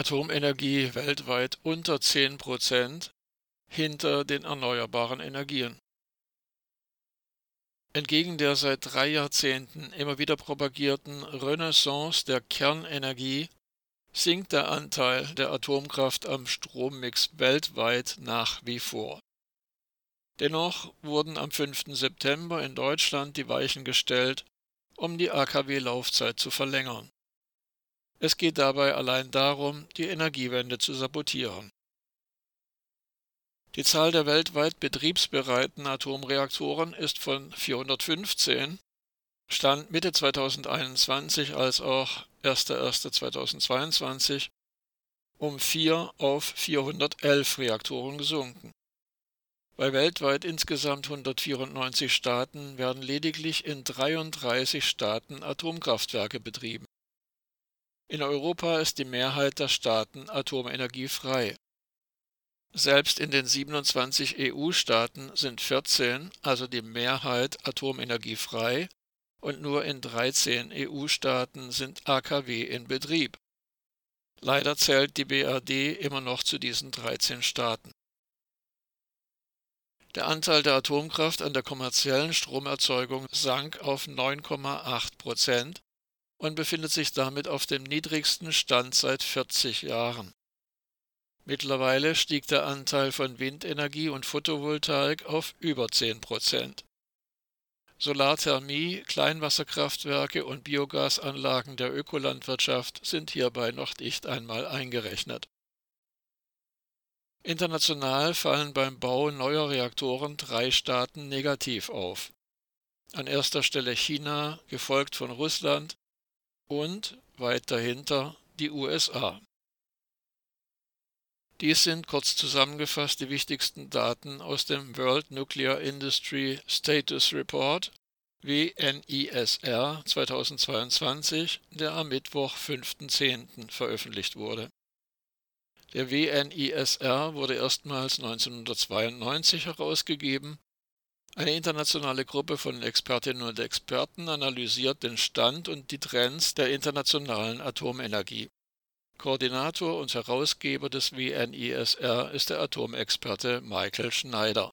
Atomenergie weltweit unter 10 Prozent hinter den erneuerbaren Energien. Entgegen der seit drei Jahrzehnten immer wieder propagierten Renaissance der Kernenergie sinkt der Anteil der Atomkraft am Strommix weltweit nach wie vor. Dennoch wurden am 5. September in Deutschland die Weichen gestellt, um die AKW-Laufzeit zu verlängern. Es geht dabei allein darum, die Energiewende zu sabotieren. Die Zahl der weltweit betriebsbereiten Atomreaktoren ist von 415 Stand Mitte 2021 als auch 1.1.2022 um 4 auf 411 Reaktoren gesunken. Bei weltweit insgesamt 194 Staaten werden lediglich in 33 Staaten Atomkraftwerke betrieben. In Europa ist die Mehrheit der Staaten atomenergiefrei. Selbst in den 27 EU-Staaten sind 14, also die Mehrheit, atomenergiefrei und nur in 13 EU-Staaten sind AKW in Betrieb. Leider zählt die BRD immer noch zu diesen 13 Staaten. Der Anteil der Atomkraft an der kommerziellen Stromerzeugung sank auf 9,8 Prozent und befindet sich damit auf dem niedrigsten Stand seit 40 Jahren. Mittlerweile stieg der Anteil von Windenergie und Photovoltaik auf über 10 Prozent. Solarthermie, Kleinwasserkraftwerke und Biogasanlagen der Ökolandwirtschaft sind hierbei noch nicht einmal eingerechnet. International fallen beim Bau neuer Reaktoren drei Staaten negativ auf. An erster Stelle China, gefolgt von Russland und, weit dahinter, die USA. Dies sind kurz zusammengefasst die wichtigsten Daten aus dem World Nuclear Industry Status Report WNISR 2022, der am Mittwoch, 5.10. veröffentlicht wurde. Der WNISR wurde erstmals 1992 herausgegeben. Eine internationale Gruppe von Expertinnen und Experten analysiert den Stand und die Trends der internationalen Atomenergie. Koordinator und Herausgeber des WNISR ist der Atomexperte Michael Schneider